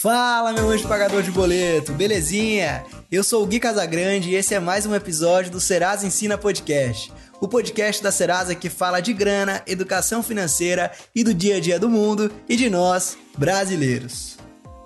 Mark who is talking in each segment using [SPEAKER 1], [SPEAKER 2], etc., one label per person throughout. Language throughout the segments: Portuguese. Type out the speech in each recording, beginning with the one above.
[SPEAKER 1] Fala, meu anjo pagador de boleto, belezinha? Eu sou o Gui Casagrande e esse é mais um episódio do Serasa Ensina Podcast. O podcast da Serasa que fala de grana, educação financeira e do dia a dia do mundo e de nós, brasileiros.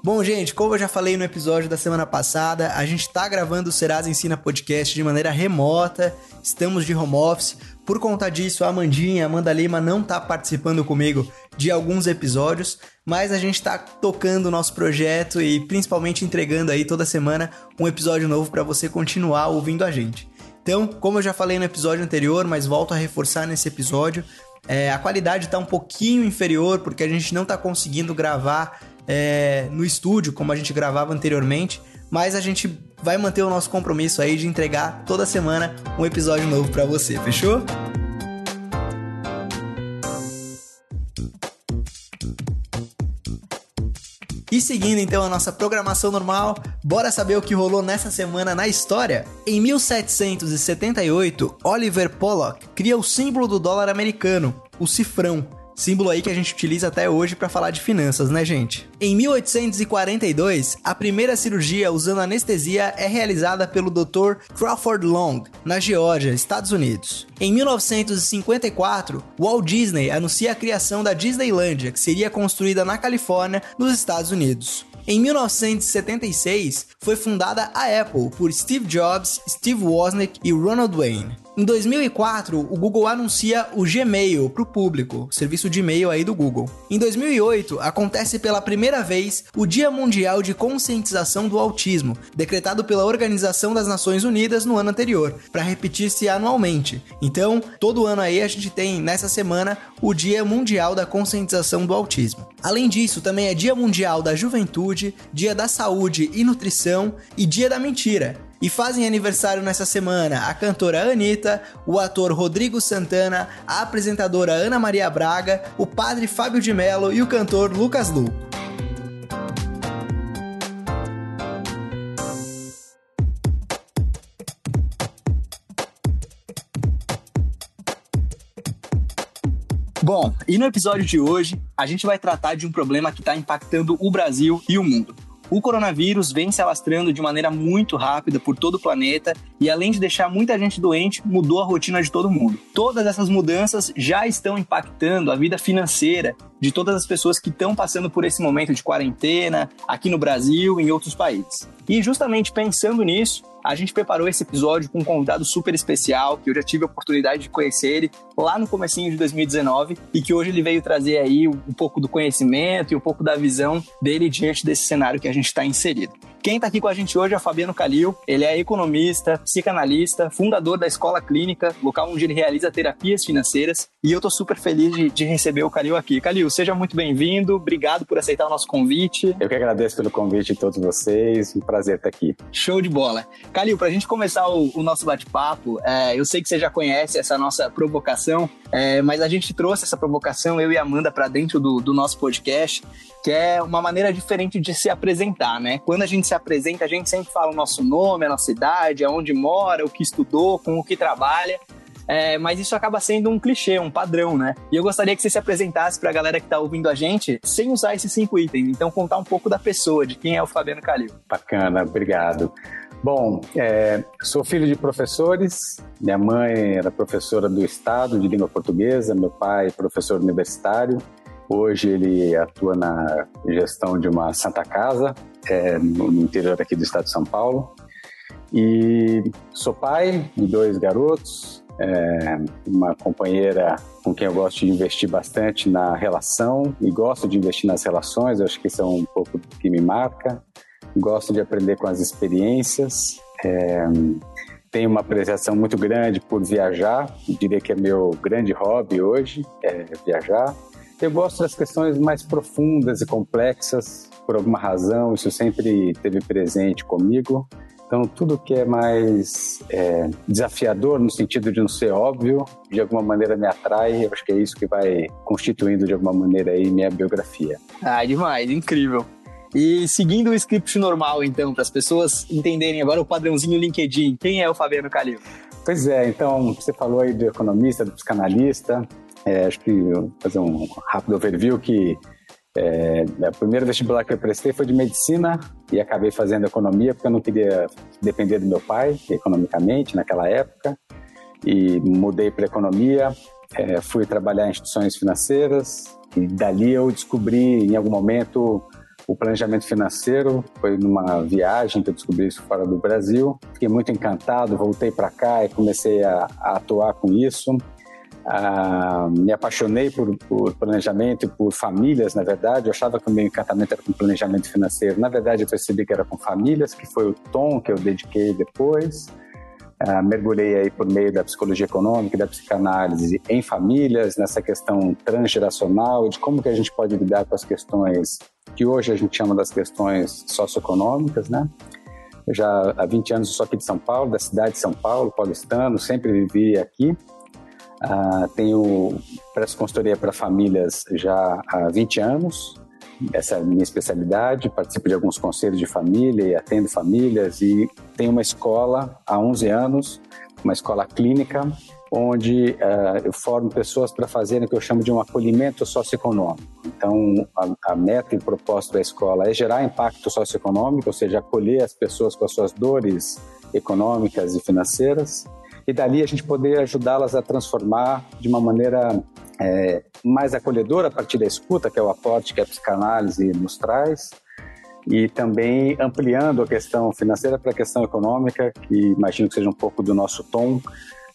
[SPEAKER 1] Bom, gente, como eu já falei no episódio da semana passada, a gente está gravando o Serasa Ensina Podcast de maneira remota, estamos de home office. Por conta disso, a Amandinha, a Amanda Lima, não está participando comigo de alguns episódios, mas a gente está tocando o nosso projeto e principalmente entregando aí toda semana um episódio novo para você continuar ouvindo a gente. Então, como eu já falei no episódio anterior, mas volto a reforçar nesse episódio, é, a qualidade está um pouquinho inferior porque a gente não está conseguindo gravar é, no estúdio, como a gente gravava anteriormente, mas a gente vai manter o nosso compromisso aí de entregar toda semana um episódio novo para você, fechou? E seguindo então a nossa programação normal, bora saber o que rolou nessa semana na história? Em 1778, Oliver Pollock cria o símbolo do dólar americano, o cifrão Símbolo aí que a gente utiliza até hoje para falar de finanças, né, gente? Em 1842, a primeira cirurgia usando anestesia é realizada pelo Dr. Crawford Long, na Geórgia, Estados Unidos. Em 1954, Walt Disney anuncia a criação da Disneylandia, que seria construída na Califórnia, nos Estados Unidos. Em 1976, foi fundada a Apple por Steve Jobs, Steve Wozniak e Ronald Wayne. Em 2004, o Google anuncia o Gmail para o público, serviço de e-mail aí do Google. Em 2008, acontece pela primeira vez o Dia Mundial de Conscientização do Autismo, decretado pela Organização das Nações Unidas no ano anterior, para repetir-se anualmente. Então, todo ano aí a gente tem nessa semana o Dia Mundial da Conscientização do Autismo. Além disso, também é Dia Mundial da Juventude, Dia da Saúde e Nutrição e Dia da Mentira. E fazem aniversário nessa semana a cantora Anitta, o ator Rodrigo Santana, a apresentadora Ana Maria Braga, o padre Fábio de Mello e o cantor Lucas Lu. Bom, e no episódio de hoje, a gente vai tratar de um problema que está impactando o Brasil e o mundo. O coronavírus vem se alastrando de maneira muito rápida por todo o planeta e, além de deixar muita gente doente, mudou a rotina de todo mundo. Todas essas mudanças já estão impactando a vida financeira de todas as pessoas que estão passando por esse momento de quarentena aqui no Brasil e em outros países. E justamente pensando nisso, a gente preparou esse episódio com um convidado super especial, que eu já tive a oportunidade de conhecer ele lá no comecinho de 2019 e que hoje ele veio trazer aí um pouco do conhecimento e um pouco da visão dele diante desse cenário que a gente está inserido. Quem está aqui com a gente hoje é o Fabiano Calil. Ele é economista, psicanalista, fundador da Escola Clínica, local onde ele realiza terapias financeiras. E eu estou super feliz de, de, receber o Calil aqui. Calil, seja muito bem-vindo. Obrigado por aceitar o nosso convite.
[SPEAKER 2] Eu que agradeço pelo convite de todos vocês. Um prazer estar aqui.
[SPEAKER 1] Show de bola. Calil, para a gente começar o, o nosso bate-papo, é, eu sei que você já conhece essa nossa provocação, é, mas a gente trouxe essa provocação, eu e a Amanda, para dentro do, do nosso podcast, que é uma maneira diferente de se apresentar, né? Quando a gente se apresenta, a gente sempre fala o nosso nome, a nossa idade, aonde mora, o que estudou, com o que trabalha. É, mas isso acaba sendo um clichê, um padrão, né? E eu gostaria que você se apresentasse para a galera que está ouvindo a gente sem usar esses cinco itens. Então, contar um pouco da pessoa, de quem é o Fabiano Calil.
[SPEAKER 2] Bacana, obrigado. Bom, é, sou filho de professores. Minha mãe era professora do Estado de língua portuguesa, meu pai professor universitário. Hoje ele atua na gestão de uma Santa Casa é, no interior aqui do estado de São Paulo. E sou pai de dois garotos, é, uma companheira com quem eu gosto de investir bastante na relação e gosto de investir nas relações, acho que isso é um pouco do que me marca gosto de aprender com as experiências. É, tenho uma apreciação muito grande por viajar, diria que é meu grande hobby hoje, é viajar. Eu gosto das questões mais profundas e complexas, por alguma razão, isso sempre esteve presente comigo. Então, tudo que é mais é, desafiador, no sentido de não ser óbvio, de alguma maneira me atrai. Eu acho que é isso que vai constituindo, de alguma maneira, aí minha biografia.
[SPEAKER 1] Ah, demais, incrível. E seguindo o script normal, então, para as pessoas entenderem agora o padrãozinho LinkedIn, quem é o Fabiano Calil?
[SPEAKER 2] Pois é, então, você falou aí do economista, do psicanalista, é, acho que vou fazer um rápido overview que É, o primeiro vestibular que eu prestei foi de medicina e acabei fazendo economia porque eu não queria depender do meu pai economicamente naquela época e mudei para economia, é, fui trabalhar em instituições financeiras e dali eu descobri em algum momento o planejamento financeiro. Foi numa viagem que eu descobri isso fora do Brasil. Fiquei muito encantado, voltei para cá e comecei a, a atuar com isso. Ah, me apaixonei por, por, planejamento e por famílias, na verdade. Eu achava que o meu encantamento era com planejamento financeiro. Na verdade, eu percebi que era com famílias, que foi o tom que eu dediquei depois. Ah, mergulhei aí por meio da psicologia econômica da psicanálise em famílias, nessa questão transgeracional, de como que a gente pode lidar com as questões que hoje a gente chama das questões socioeconômicas, né? Eu já há 20 anos sou aqui de São Paulo, da cidade de São Paulo, paulistano, sempre vivi aqui. Uh, tenho presto consultoria para famílias já há 20 anos, essa é a minha especialidade. Participo de alguns conselhos de família e atendo famílias. E tenho uma escola há 11 anos, uma escola clínica, onde uh, eu formo pessoas para fazerem o que eu chamo de um acolhimento socioeconômico. Então, a, a, meta e propósito da escola é gerar impacto socioeconômico, ou seja, acolher as pessoas com as suas dores econômicas e financeiras e dali a gente poder ajudá-las a transformar de uma maneira é, mais acolhedora a partir da escuta, que é o aporte que a psicanálise nos traz, e também ampliando a questão financeira para a questão econômica, que imagino que seja um pouco do nosso tom,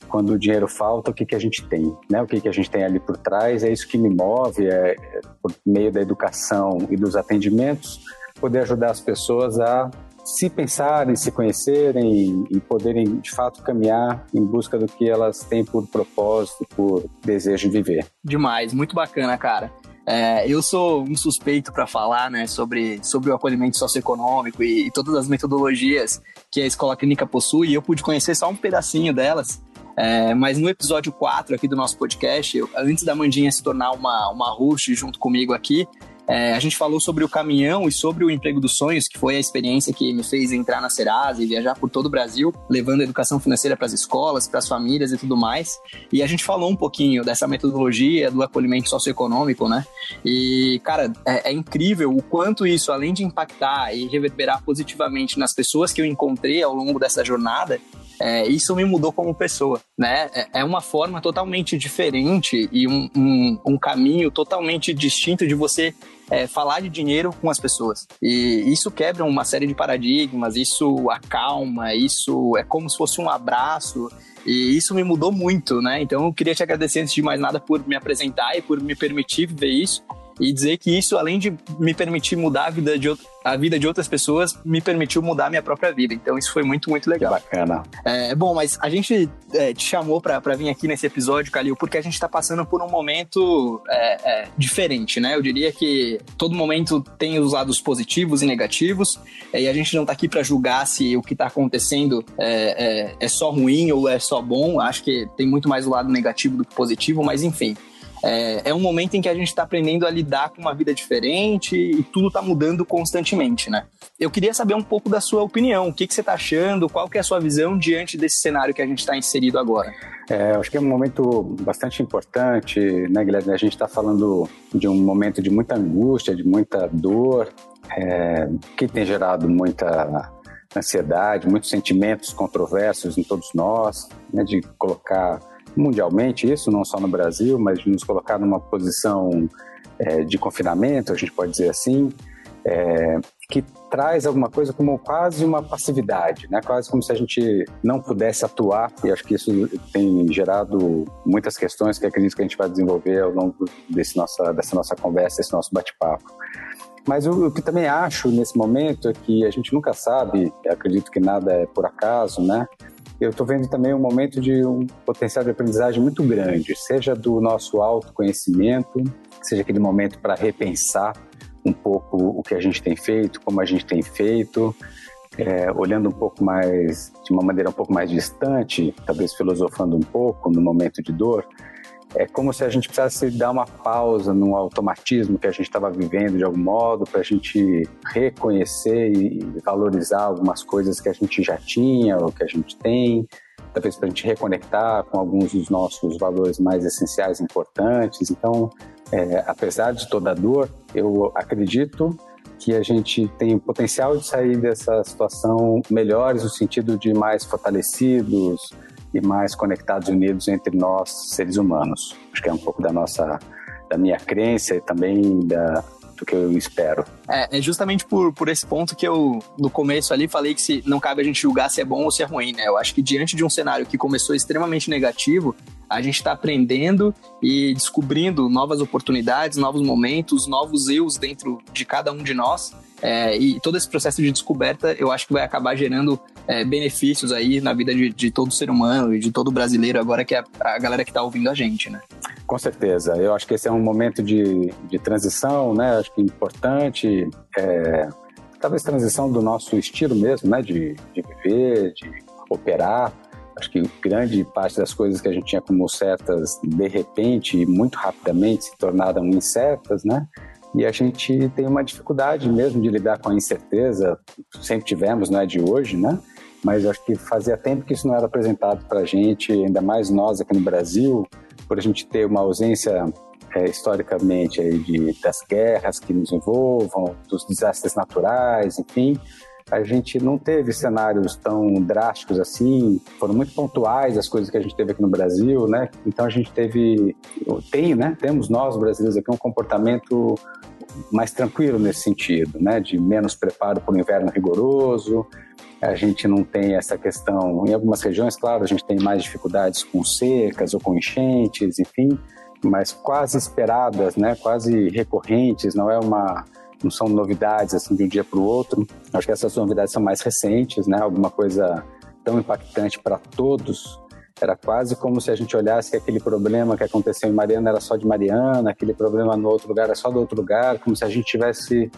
[SPEAKER 2] quando o dinheiro falta, o que, que a gente tem, né? O que, que a gente tem ali por trás, é isso que me move, é, é por meio da educação e dos atendimentos, poder ajudar as pessoas a se pensarem, se conhecerem e, poderem de fato caminhar em busca do que elas têm por propósito, por desejo de viver.
[SPEAKER 3] Demais, muito bacana, cara. É, eu sou um suspeito para falar né, sobre, sobre o acolhimento socioeconômico e, e, todas as metodologias que a escola clínica possui, e eu pude conhecer só um pedacinho delas. É, mas no episódio 4 aqui do nosso podcast, eu, antes da Mandinha se tornar uma, uma host junto comigo aqui, é, a gente falou sobre o caminhão e sobre o emprego dos sonhos, que foi a experiência que me fez entrar na Serasa e viajar por todo o Brasil, levando a educação financeira para as escolas, para as famílias e tudo mais. E a gente falou um pouquinho dessa metodologia do acolhimento socioeconômico, né? E, cara, é, é incrível o quanto isso, além de impactar e reverberar positivamente nas pessoas que eu encontrei ao longo dessa jornada, é, isso me mudou como pessoa, né? É, é uma forma totalmente diferente e um, um, um caminho totalmente distinto de você é, falar de dinheiro com as pessoas. E isso quebra uma série de paradigmas, isso acalma, isso é como se fosse um abraço. E isso me mudou muito, né? Então eu queria te agradecer antes de mais nada por me apresentar e por me permitir viver isso e dizer que isso, além de me permitir mudar a vida de, a vida de outras pessoas, me permitiu mudar a minha própria vida. Então isso foi muito, muito legal.
[SPEAKER 2] Bacana.
[SPEAKER 3] É, bom, mas a gente é, te chamou para vir aqui nesse episódio, Calil, porque a gente está passando por um momento é, é, diferente, né? Eu diria que todo momento tem os lados positivos e negativos, e a gente não está aqui para julgar se o que está acontecendo é, é, é só ruim ou é só bom. Acho que tem muito mais o lado negativo do que positivo, mas enfim é, é um momento em que a gente está aprendendo a lidar com uma vida diferente e tudo está mudando constantemente, né? Eu queria saber um pouco da sua opinião, o que, que você está achando, qual que é a sua visão diante desse cenário que a gente está inserido agora?
[SPEAKER 2] É, acho que é um momento bastante importante, né, Guilherme? A gente está falando de um momento de muita angústia, de muita dor, é, que tem gerado muita ansiedade, muitos sentimentos controversos em todos nós, né, de colocar mundialmente isso, não só no Brasil, mas nos colocar numa posição é, de confinamento, a gente pode dizer assim, é, que traz alguma coisa como quase uma passividade, né? quase como se a gente não pudesse atuar, e acho que isso tem gerado muitas questões que acredito que a gente vai desenvolver ao longo desse nossa, dessa nossa conversa, desse nosso bate-papo. Mas o, o, que também acho nesse momento é que a gente nunca sabe, acredito que nada é por acaso, né? Eu estou vendo também um momento de um potencial de aprendizagem muito grande, seja do nosso autoconhecimento, seja aquele momento para repensar um pouco o que a gente tem feito, como a gente tem feito, é, olhando um pouco mais, de uma maneira um pouco mais distante, talvez filosofando um pouco no momento de dor, é como se a gente precisasse dar uma pausa no automatismo que a gente estava vivendo de algum modo, para a gente reconhecer e valorizar algumas coisas que a gente já tinha ou que a gente tem, talvez para a gente reconectar com alguns dos nossos valores mais essenciais importantes. Então, é, apesar de toda a dor, eu acredito que a gente tem o potencial de sair dessa situação melhores no sentido de mais fortalecidos e mais conectados e unidos entre nós seres humanos. Acho que é um pouco da nossa da minha crença e também da, do que eu espero.
[SPEAKER 3] É, é justamente por, por esse ponto que eu, no começo ali, falei que se, não cabe a gente julgar se é bom ou se é ruim, né? Eu acho que diante de um cenário que começou extremamente negativo, a gente está aprendendo e descobrindo novas oportunidades, novos momentos, novos eus dentro de cada um de nós. É, e todo esse processo de descoberta, eu acho que vai acabar gerando é, benefícios aí na vida de, de, todo ser humano e de todo brasileiro, agora que é a, galera que está ouvindo a gente, né?
[SPEAKER 2] Com certeza. Eu acho que esse é um momento de, de transição, né? Acho que importante. É, talvez transição do nosso estilo mesmo, né? De, de viver, de operar. Acho que grande parte das coisas que a gente tinha como certas, de repente muito rapidamente se tornaram incertas, né? E a gente tem uma dificuldade mesmo de lidar com a incerteza, sempre tivemos, não é de hoje, né? Mas acho que fazia tempo que isso não era apresentado para a gente, ainda mais nós aqui no Brasil, por a gente ter uma ausência é, historicamente aí de, das guerras que nos envolvam, dos desastres naturais, enfim a gente não teve cenários tão drásticos assim, foram muito pontuais as coisas que a gente teve aqui no Brasil, né? Então a gente teve, tem, né? Temos nós brasileiros aqui um comportamento mais tranquilo nesse sentido, né? De menos preparo para o inverno rigoroso. A gente não tem essa questão. Em algumas regiões, claro, a gente tem mais dificuldades com secas ou com enchentes, enfim, mas quase esperadas, né? Quase recorrentes. Não é uma não são novidades assim de um dia para o outro. Acho que essas novidades são mais recentes, né? Alguma coisa tão impactante para todos. Era quase como se a gente olhasse que aquele problema que aconteceu em Mariana era só de Mariana, aquele problema no outro lugar era só do outro lugar, como se a gente tivesse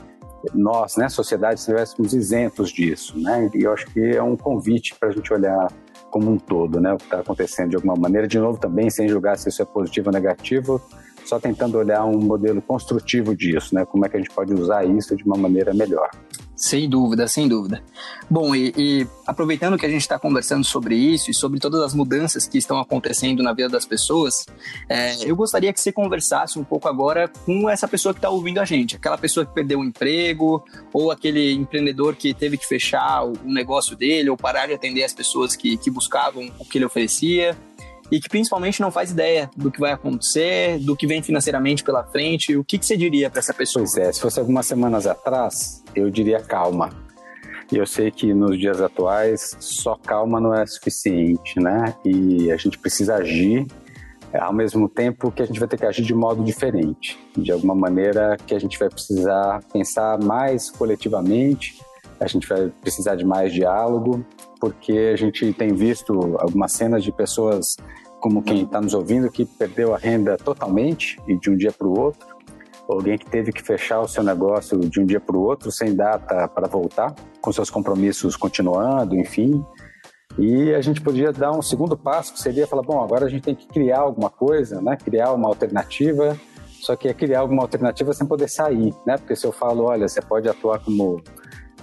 [SPEAKER 2] nós, né, sociedade, estivéssemos isentos disso, né? E eu acho que é um convite para a gente olhar como um todo, né, o que está acontecendo de alguma maneira. De novo, também sem julgar se isso é positivo ou negativo, só tentando olhar um modelo construtivo disso, né? Como é que a gente pode usar isso de uma maneira melhor.
[SPEAKER 3] Sem dúvida, sem dúvida. Bom, e, e aproveitando que a gente está conversando sobre isso e sobre todas as mudanças que estão acontecendo na vida das pessoas, é, eu gostaria que você conversasse um pouco agora com essa pessoa que está ouvindo a gente, aquela pessoa que perdeu o emprego, ou aquele empreendedor que teve que fechar o, negócio dele, ou parar de atender as pessoas que, que buscavam o que ele oferecia e que principalmente não faz ideia do que vai acontecer, do que vem financeiramente pela frente. O que, que você diria para essa pessoa?
[SPEAKER 2] Pois é, se fosse algumas semanas atrás, eu diria calma. E eu sei que nos dias atuais só calma não é suficiente, né? E a gente precisa agir ao mesmo tempo que a gente vai ter que agir de modo diferente. De alguma maneira que a gente vai precisar pensar mais coletivamente, a gente vai precisar de mais diálogo, porque a gente tem visto algumas cenas de pessoas como quem está nos ouvindo que perdeu a renda totalmente e de um dia para o outro, alguém que teve que fechar o seu negócio de um dia para o outro sem data para voltar, com seus compromissos continuando, enfim. E a gente podia dar um segundo passo, que seria falar, bom, agora a gente tem que criar alguma coisa, né? Criar uma alternativa, só que é criar alguma alternativa sem poder sair, né? Porque se eu falo, olha, você pode atuar como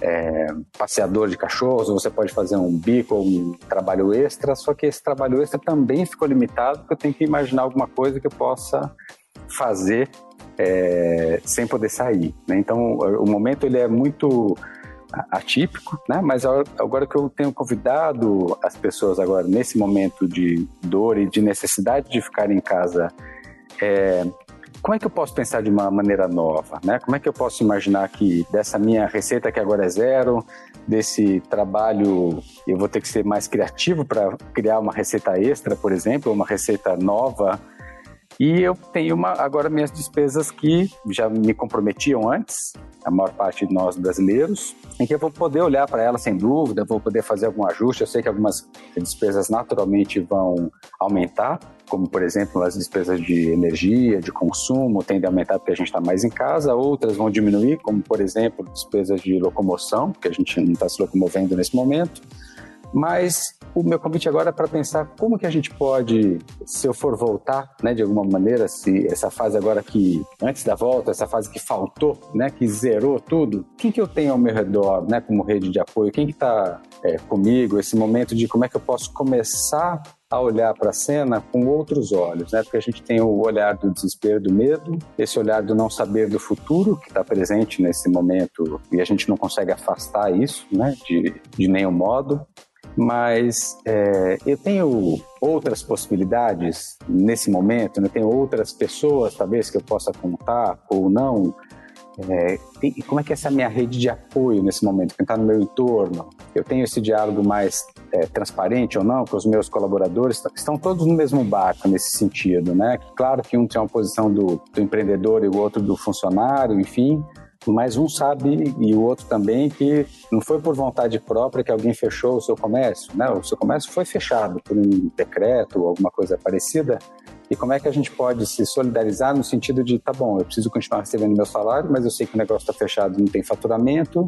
[SPEAKER 2] é, passeador de cachorros, você pode fazer um bico ou um trabalho extra, só que esse trabalho extra também ficou limitado, porque eu tenho que imaginar alguma coisa que eu possa fazer é, sem poder sair. Né? Então, o momento ele é muito atípico, né? Mas agora que eu tenho convidado as pessoas agora nesse momento de dor e de necessidade de ficar em casa é, como é que eu posso pensar de uma maneira nova, né? Como é que eu posso imaginar que dessa minha receita que agora é zero, desse trabalho, eu vou ter que ser mais criativo para criar uma receita extra, por exemplo, uma receita nova. E eu tenho uma, agora minhas despesas que já me comprometiam antes, a maior parte de nós brasileiros, em que eu vou poder olhar para ela sem dúvida, vou poder fazer algum ajuste. Eu sei que algumas despesas naturalmente vão aumentar, como por exemplo as despesas de energia, de consumo, tendem a aumentar porque a gente está mais em casa, outras vão diminuir, como por exemplo despesas de locomoção, porque a gente não está se locomovendo nesse momento. Mas o meu convite agora é para pensar como que a gente pode, se eu for voltar, né, de alguma maneira, se essa fase agora que, antes da volta, essa fase que faltou, né, que zerou tudo, quem que eu tenho ao meu redor, né, como rede de apoio, quem que está é, comigo, esse momento de como é que eu posso começar a olhar para a cena com outros olhos, né? Porque a gente tem o olhar do desespero, do medo, esse olhar do não saber do futuro que está presente nesse momento e a gente não consegue afastar isso, né? De, de nenhum modo. Mas é, eu tenho outras possibilidades nesse momento, né? Tenho outras pessoas, talvez, que eu possa contar ou não é, tem, como é que é essa minha rede de apoio nesse momento? Quem está no meu entorno? Eu tenho esse diálogo mais é, transparente ou não com os meus colaboradores? Estão todos no mesmo barco nesse sentido, né? Claro que um tem uma posição do, do empreendedor e o outro do funcionário, enfim, mas um sabe e o outro também que não foi por vontade própria que alguém fechou o seu comércio, né? O seu comércio foi fechado por um decreto ou alguma coisa parecida e como é que a gente pode se solidarizar no sentido de, tá bom, eu preciso continuar recebendo meu salário, mas eu sei que o negócio está fechado, não tem faturamento.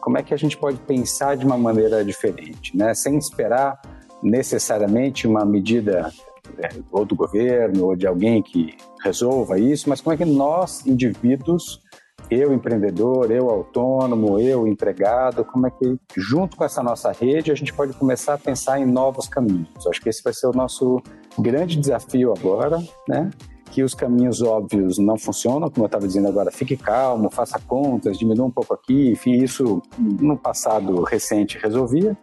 [SPEAKER 2] Como é que a gente pode pensar de uma maneira diferente, né? Sem esperar necessariamente uma medida é, ou do governo ou de alguém que resolva isso, mas como é que nós, indivíduos, eu empreendedor, eu autônomo, eu empregado, como é que junto com essa nossa rede a gente pode começar a pensar em novos caminhos. Acho que esse vai ser o nosso grande desafio agora, né? Que os caminhos óbvios não funcionam, como eu estava dizendo agora, fique calmo, faça contas, diminua um pouco aqui, enfim, isso no passado recente resolvia,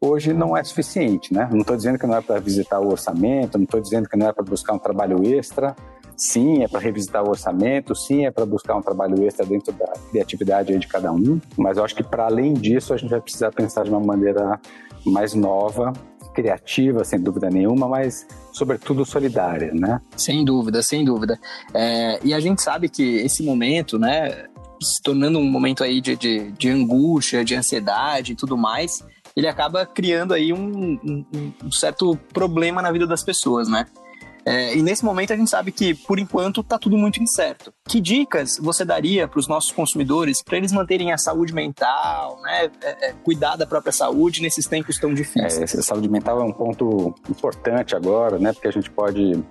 [SPEAKER 2] hoje não é suficiente, né? Não estou dizendo que não é para visitar o orçamento, não estou dizendo que não é para buscar um trabalho extra, sim, é para revisitar o orçamento, sim, é para buscar um trabalho extra dentro da criatividade de cada um, mas eu acho que para além disso a gente vai precisar pensar de uma maneira mais nova criativa, sem dúvida nenhuma, mas sobretudo solidária, né?
[SPEAKER 1] Sem dúvida, sem dúvida. É, e a gente sabe que esse momento, né, se tornando um momento aí de, de, de angústia, de ansiedade e tudo mais, ele acaba criando aí um, um, um certo problema na vida das pessoas, né? É, e nesse momento a gente sabe que, por enquanto, está tudo muito incerto. Que dicas você daria para os nossos consumidores para eles manterem a saúde mental, né, é, é, cuidar da própria saúde nesses tempos tão difíceis?
[SPEAKER 2] É, saúde mental é um ponto importante agora, né, porque a gente pode,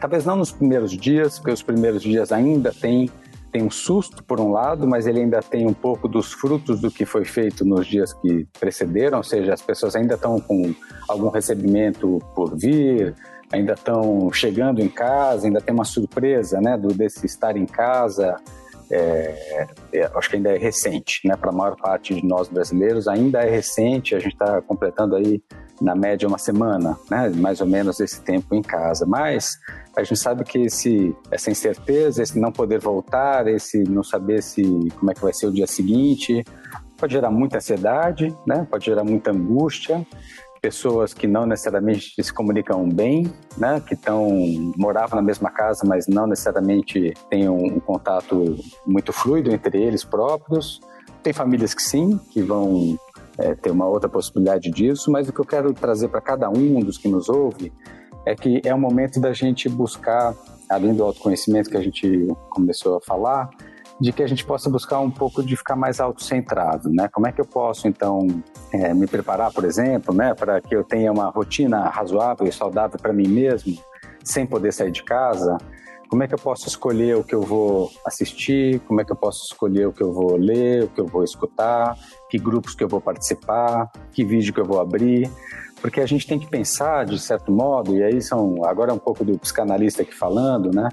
[SPEAKER 2] talvez não nos primeiros dias, porque os primeiros dias ainda tem tem um susto por um lado, mas ele ainda tem um pouco dos frutos do que foi feito nos dias que precederam, ou seja, as pessoas ainda estão com algum recebimento por vir, ainda estão chegando em casa, ainda tem uma surpresa, né, do desse estar em casa. É, é, acho que ainda é recente, né, para a maior parte de nós brasileiros ainda é recente. A gente está completando aí na média uma semana, né, mais ou menos esse tempo em casa. Mas a gente sabe que esse, essa incerteza, esse não poder voltar, esse não saber se como é que vai ser o dia seguinte, pode gerar muita ansiedade, né, pode gerar muita angústia pessoas que não necessariamente se comunicam bem, né, que estão moravam na mesma casa, mas não necessariamente têm um, um, contato muito fluido entre eles próprios. Tem famílias que sim, que vão é, ter uma outra possibilidade disso, mas o que eu quero trazer para cada um dos que nos ouve é que é o momento da gente buscar, além do autoconhecimento que a gente começou a falar, de que a gente possa buscar um pouco de ficar mais autocentrado, né? Como é que eu posso, então, é, me preparar, por exemplo, né, para que eu tenha uma rotina razoável e saudável para mim mesmo, sem poder sair de casa? Como é que eu posso escolher o que eu vou assistir? Como é que eu posso escolher o que eu vou ler, o que eu vou escutar? Que grupos que eu vou participar? Que vídeo que eu vou abrir? Porque a gente tem que pensar, de certo modo, e aí são agora é um pouco do psicanalista aqui falando, né?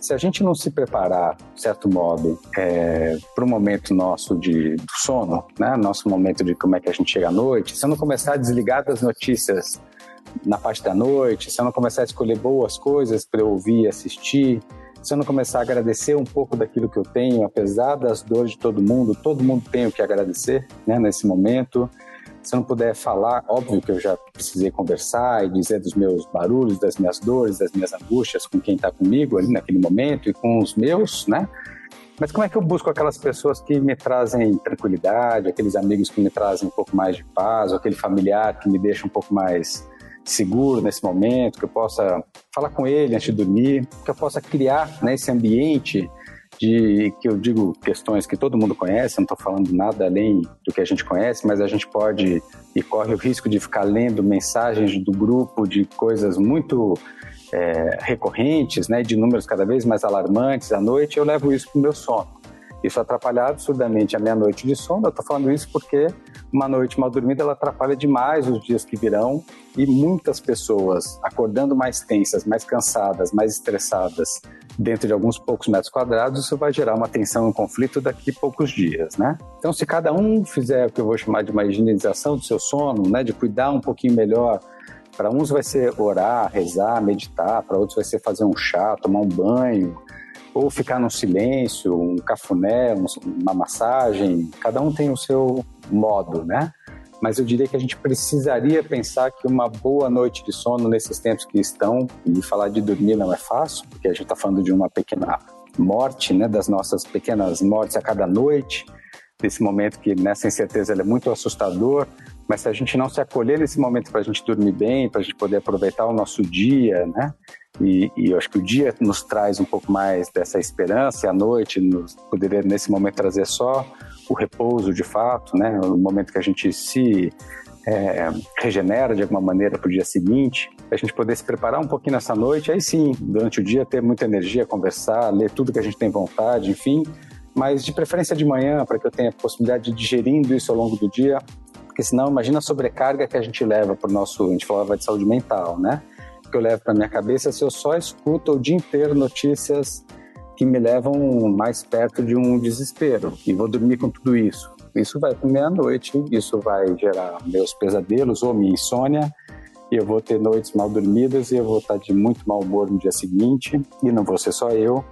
[SPEAKER 2] Se a gente não se preparar, de certo modo, é, para o momento nosso de, do sono, né? nosso momento de como é que a gente chega à noite, se eu não começar a desligar das notícias na parte da noite, se eu não começar a escolher boas coisas para eu ouvir e assistir, se eu não começar a agradecer um pouco daquilo que eu tenho, apesar das dores de todo mundo, todo mundo tem o que agradecer né, nesse momento, se eu não puder falar, óbvio que eu já precisei conversar e dizer dos meus barulhos, das minhas dores, das minhas angústias com quem está comigo ali naquele momento e com os meus, né? Mas como é que eu busco aquelas pessoas que me trazem tranquilidade, aqueles amigos que me trazem um pouco mais de paz, aquele familiar que me deixa um pouco mais seguro nesse momento, que eu possa falar com ele antes de dormir, que eu possa criar né, esse ambiente de que eu digo questões que todo mundo conhece, não estou falando nada além do que a gente conhece, mas a gente pode e corre o risco de ficar lendo mensagens do grupo de coisas muito é, recorrentes, né, de números cada vez mais alarmantes à noite, eu levo isso para o meu sono. Isso atrapalha absurdamente a minha noite de sono. Eu estou falando isso porque uma noite mal dormida ela atrapalha demais os dias que virão e muitas pessoas acordando mais tensas, mais cansadas, mais estressadas dentro de alguns poucos metros quadrados, isso vai gerar uma tensão e um conflito daqui a poucos dias, né? Então, se cada um fizer o que eu vou chamar de uma higienização do seu sono, né, de cuidar um pouquinho melhor para uns vai ser orar, rezar, meditar, para outros vai ser fazer um chá, tomar um banho, ou ficar no silêncio, um cafuné, uma massagem. Cada um tem o seu modo, né? Mas eu diria que a gente precisaria pensar que uma boa noite de sono nesses tempos que estão, e falar de dormir não é fácil, porque a gente está falando de uma pequena morte, né, das nossas pequenas mortes a cada noite, desse momento que nessa incerteza é muito assustador, mas se a gente não se acolher nesse momento para a gente dormir bem, para a gente poder aproveitar o nosso dia, né? E, e, eu acho que o dia nos traz um pouco mais dessa esperança, e a noite nos poderia nesse momento trazer só o repouso de fato, né? O momento que a gente se é, regenera de alguma maneira para o dia seguinte, a gente poder se preparar um pouquinho nessa noite, aí sim, durante o dia ter muita energia, conversar, ler tudo que a gente tem vontade, enfim, mas de preferência de manhã, para que eu tenha a possibilidade de digerindo isso ao longo do dia, porque senão imagina a sobrecarga que a gente leva para o nosso, a gente falava de saúde mental, né? Que eu levo para minha cabeça se eu só escuto o dia inteiro notícias que me levam mais perto de um desespero e vou dormir com tudo isso. Isso vai para meia-noite, isso vai gerar meus pesadelos ou minha insônia, e eu vou ter noites mal dormidas e eu vou estar de muito mau humor no dia seguinte, e não vou ser só eu,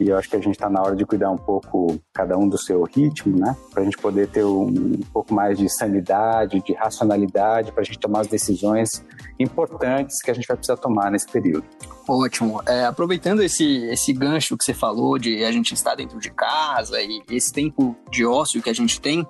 [SPEAKER 2] e eu acho que a gente está na hora de cuidar um pouco, cada um do seu ritmo, né? Para a gente poder ter um, um, pouco mais de sanidade, de racionalidade, para a gente tomar as decisões importantes que a gente vai precisar tomar nesse período.
[SPEAKER 1] Ótimo. É, aproveitando esse, esse gancho que você falou de a gente estar dentro de casa e esse tempo de ócio que a gente tem,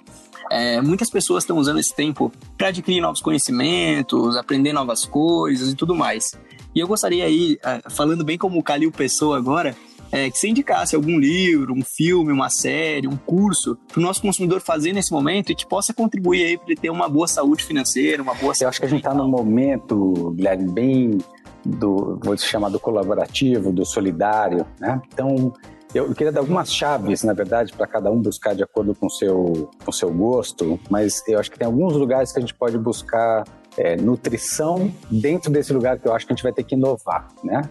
[SPEAKER 1] é, muitas pessoas estão usando esse tempo para adquirir novos conhecimentos, aprender novas coisas e tudo mais. E eu gostaria aí, é, falando bem como o Calil Pessoa agora, é, que você indicasse algum livro, um filme, uma série, um curso para o nosso consumidor fazer nesse momento e que possa contribuir aí para ele ter uma boa saúde financeira, uma boa
[SPEAKER 2] Eu acho que a gente está num momento, Guilherme, bem do, vou chamar do colaborativo, do solidário, né? Então, eu queria dar algumas chaves, na verdade, para cada um buscar de acordo com o seu, com seu gosto, mas eu acho que tem alguns lugares que a gente pode buscar é, nutrição dentro desse lugar que eu acho que a gente vai ter que inovar, né?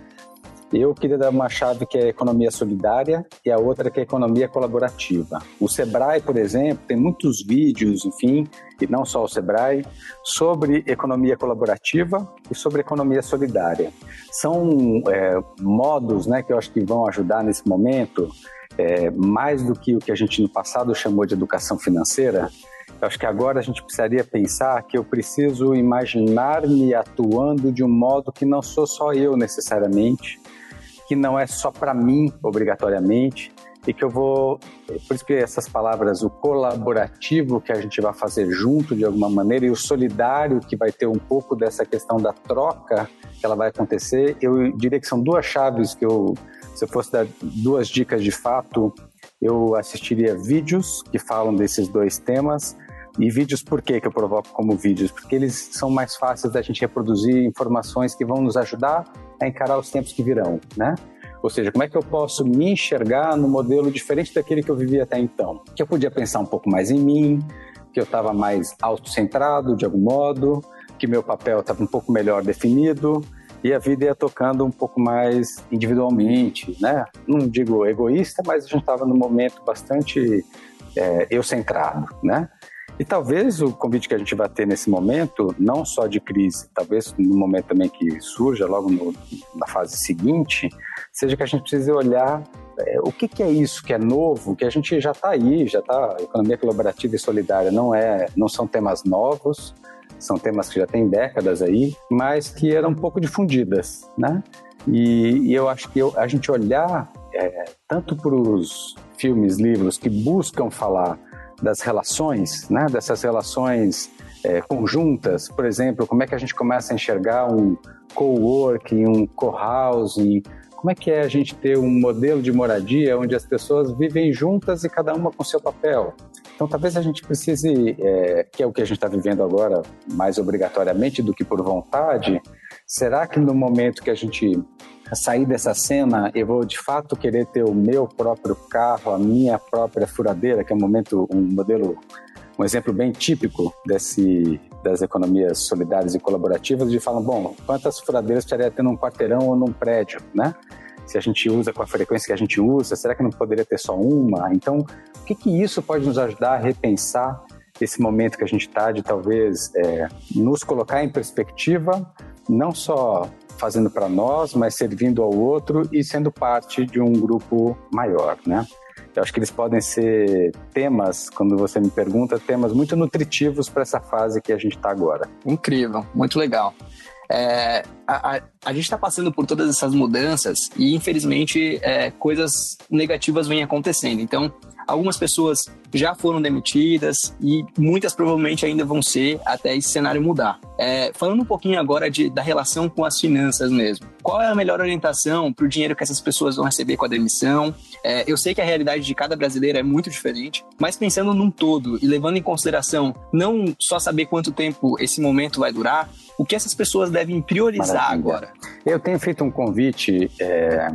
[SPEAKER 2] Eu queria dar uma chave que é economia solidária e a outra que é economia colaborativa. O Sebrae, por exemplo, tem muitos vídeos, enfim, e não só o Sebrae, sobre economia colaborativa e sobre economia solidária. São é, modos né, que eu acho que vão ajudar nesse momento, é, mais do que o que a gente no passado chamou de educação financeira, eu acho que agora a gente precisaria pensar que eu preciso imaginar-me atuando de um modo que não sou só eu necessariamente, que não é só para mim, obrigatoriamente, e que eu vou. Por isso que essas palavras, o colaborativo que a gente vai fazer junto de alguma maneira e o solidário que vai ter um pouco dessa questão da troca que ela vai acontecer, eu diria que são duas chaves que eu, se eu fosse dar duas dicas de fato, eu assistiria vídeos que falam desses dois temas. E vídeos por que, que eu provoco como vídeos? Porque eles são mais fáceis da gente reproduzir informações que vão nos ajudar a encarar os tempos que virão, né? Ou seja, como é que eu posso me enxergar no modelo diferente daquele que eu vivia até então? Que eu podia pensar um pouco mais em mim, que eu estava mais autocentrado de algum modo, que meu papel estava um pouco melhor definido e a vida ia tocando um pouco mais individualmente, né? Não digo egoísta, mas a gente estava num momento bastante é, eu centrado, né? E talvez o convite que a gente vai ter nesse momento, não só de crise, talvez no momento também que surja, logo no, na fase seguinte, seja que a gente precise olhar é, o que, que, é isso que é novo, que a gente já está aí, já está. Economia colaborativa e solidária não é, não são temas novos, são temas que já têm décadas aí, mas que eram um pouco difundidas, né? E, e eu acho que eu, a gente olhar é, tanto para os filmes, livros que buscam falar das relações, né? dessas relações é, conjuntas, por exemplo, como é que a gente começa a enxergar um coworking, um co-housing, como é que é a gente ter um modelo de moradia onde as pessoas vivem juntas e cada uma com seu papel. Então, talvez a gente precise, é, que é o que a gente está vivendo agora, mais obrigatoriamente do que por vontade, será que no momento que a gente sair dessa cena, eu vou de fato querer ter o meu próprio carro, a minha própria furadeira, que é um momento, um modelo um exemplo bem típico desse, das economias solidárias e colaborativas, de falar, bom, quantas furadeiras precisaria ter num quarteirão ou num prédio, né? Se a gente usa com a frequência que a gente usa, será que não poderia ter só uma? Então, o que, que isso pode nos ajudar a repensar esse momento que a gente está de talvez é, nos colocar em perspectiva, não só fazendo para nós, mas servindo ao outro e sendo parte de um grupo maior, né? Eu acho que eles podem ser temas, quando você me pergunta, temas muito nutritivos para essa fase que a gente está agora.
[SPEAKER 3] Incrível, muito legal. É, a, a, a, gente está passando por todas essas mudanças e, infelizmente, é, coisas negativas vêm acontecendo. Então, Algumas pessoas já foram demitidas e muitas provavelmente ainda vão ser até esse cenário mudar. É, falando um pouquinho agora de, da relação com as finanças mesmo. Qual é a melhor orientação para o dinheiro que essas pessoas vão receber com a demissão? É, eu sei que a realidade de cada brasileiro é muito diferente, mas pensando num todo e levando em consideração não só saber quanto tempo esse momento vai durar, o que essas pessoas devem priorizar Maravilha. agora?
[SPEAKER 2] Eu tenho feito um convite é,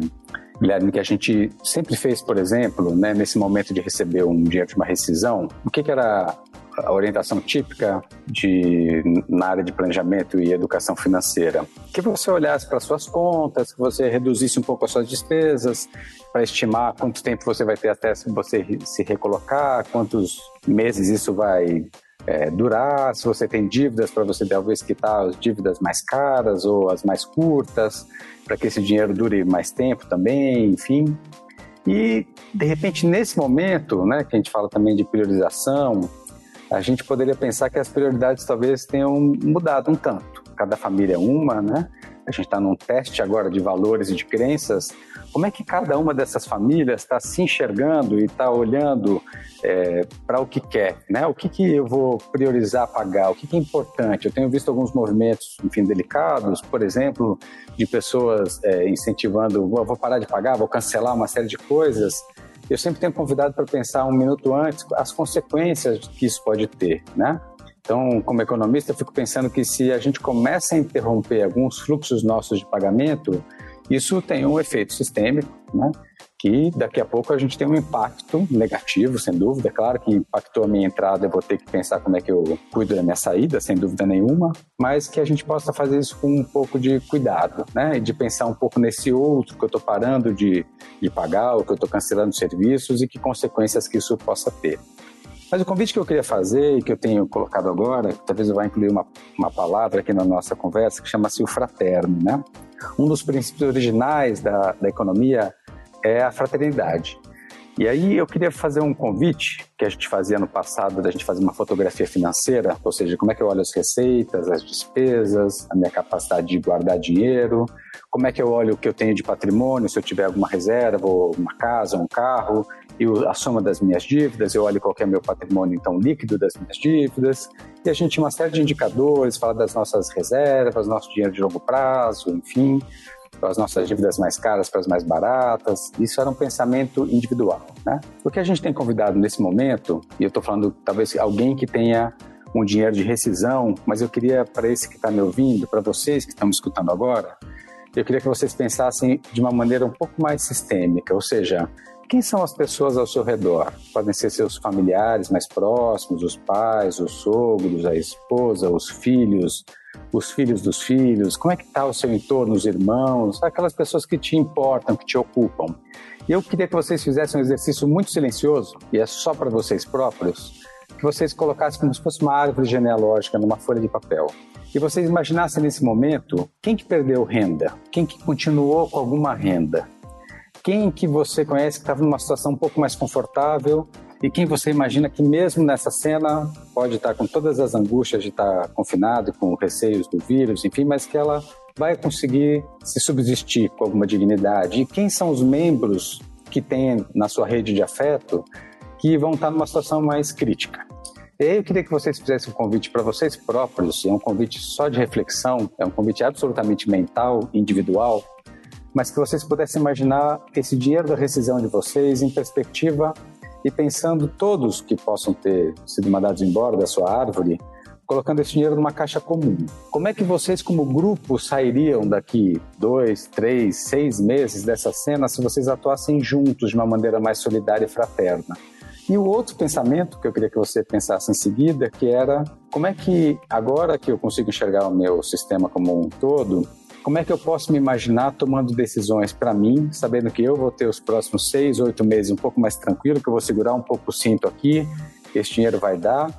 [SPEAKER 2] Guilherme, que a gente sempre fez, por exemplo, né, nesse momento de receber um dinheiro de uma rescisão, o que, que era a orientação típica de, na área de planejamento e educação financeira? Que você olhasse para suas contas, que você reduzisse um pouco as suas despesas, para estimar quanto tempo você vai ter até você se recolocar, quantos meses isso vai é, durar, se você tem dívidas para você talvez quitar as dívidas mais caras ou as mais curtas, para que esse dinheiro dure mais tempo também, enfim. E de repente nesse momento, né, que a gente fala também de priorização, a gente poderia pensar que as prioridades talvez tenham mudado um tanto. Cada família é uma, né? A gente está num teste agora de valores e de crenças, como é que cada uma dessas famílias está se enxergando e está olhando é, para o que quer, né? O que, que eu vou priorizar pagar, o que, que é importante. Eu tenho visto alguns movimentos, enfim, delicados, por exemplo, de pessoas é, incentivando, vou parar de pagar, vou cancelar uma série de coisas. Eu sempre tenho convidado para pensar um minuto antes as consequências que isso pode ter, né? Então, como economista, eu fico pensando que se a gente começa a interromper alguns fluxos nossos de pagamento, isso tem um efeito sistêmico, né? que daqui a pouco a gente tem um impacto negativo, sem dúvida. Claro que impactou a minha entrada, eu vou ter que pensar como é que eu cuido da minha saída, sem dúvida nenhuma, mas que a gente possa fazer isso com um pouco de cuidado, né? De pensar um pouco nesse outro que eu estou parando de, de pagar, ou que eu estou cancelando serviços e que consequências que isso possa ter. Mas o convite que eu queria fazer e que eu tenho colocado agora, talvez eu vá incluir uma, uma palavra aqui na nossa conversa, que chama-se o fraterno, né? Um dos princípios originais da, da economia é a fraternidade. E aí eu queria fazer um convite que a gente fazia no passado, da gente fazer uma fotografia financeira, ou seja, como é que eu olho as receitas, as despesas, a minha capacidade de guardar dinheiro, como é que eu olho o que eu tenho de patrimônio, se eu tiver alguma reserva, uma casa, um carro, e a soma das minhas dívidas, eu olho qual é o meu patrimônio então líquido das minhas dívidas, e a gente tinha uma série de indicadores, fala das nossas reservas, nosso dinheiro de longo prazo, enfim, as nossas dívidas mais caras para as mais baratas. Isso era um pensamento individual. Né? O que a gente tem convidado nesse momento, e eu estou falando talvez alguém que tenha um dinheiro de rescisão, mas eu queria, para esse que está me ouvindo, para vocês que estão me escutando agora, eu queria que vocês pensassem de uma maneira um pouco mais sistêmica, ou seja, quem são as pessoas ao seu redor? Podem ser seus familiares mais próximos, os pais, os sogros, a esposa, os filhos, os filhos dos filhos, como é que está o seu entorno, os irmãos, aquelas pessoas que te importam, que te ocupam. E eu queria que vocês fizessem um exercício muito silencioso, e é só para vocês próprios, que vocês colocassem como se fosse uma árvore genealógica numa folha de papel. E vocês imaginassem nesse momento quem que perdeu renda, quem que continuou com alguma renda, quem que você conhece que estava numa situação um pouco mais confortável e quem você imagina que mesmo nessa cena pode estar com todas as angústias de estar confinado, com receios do vírus, enfim, mas que ela vai conseguir se subsistir com alguma dignidade. E quem são os membros que tem na sua rede de afeto que vão estar numa situação mais crítica? E eu queria que vocês fizessem um convite para vocês próprios, é um convite só de reflexão, é um convite absolutamente mental, individual, mas que vocês pudessem imaginar esse dinheiro da rescisão de vocês em perspectiva e pensando todos que possam ter sido mandados embora da sua árvore, colocando esse dinheiro numa caixa comum. Como é que vocês, como grupo, sairiam daqui dois, três, seis meses dessa cena se vocês atuassem juntos de uma maneira mais solidária e fraterna? E o outro pensamento que eu queria que você pensasse em seguida, que era como é que agora que eu consigo enxergar o meu sistema como um todo, como é que eu posso me imaginar tomando decisões para mim, sabendo que eu vou ter os próximos seis, oito meses um pouco mais tranquilo, que eu vou segurar um pouco o cinto aqui, esse dinheiro vai dar,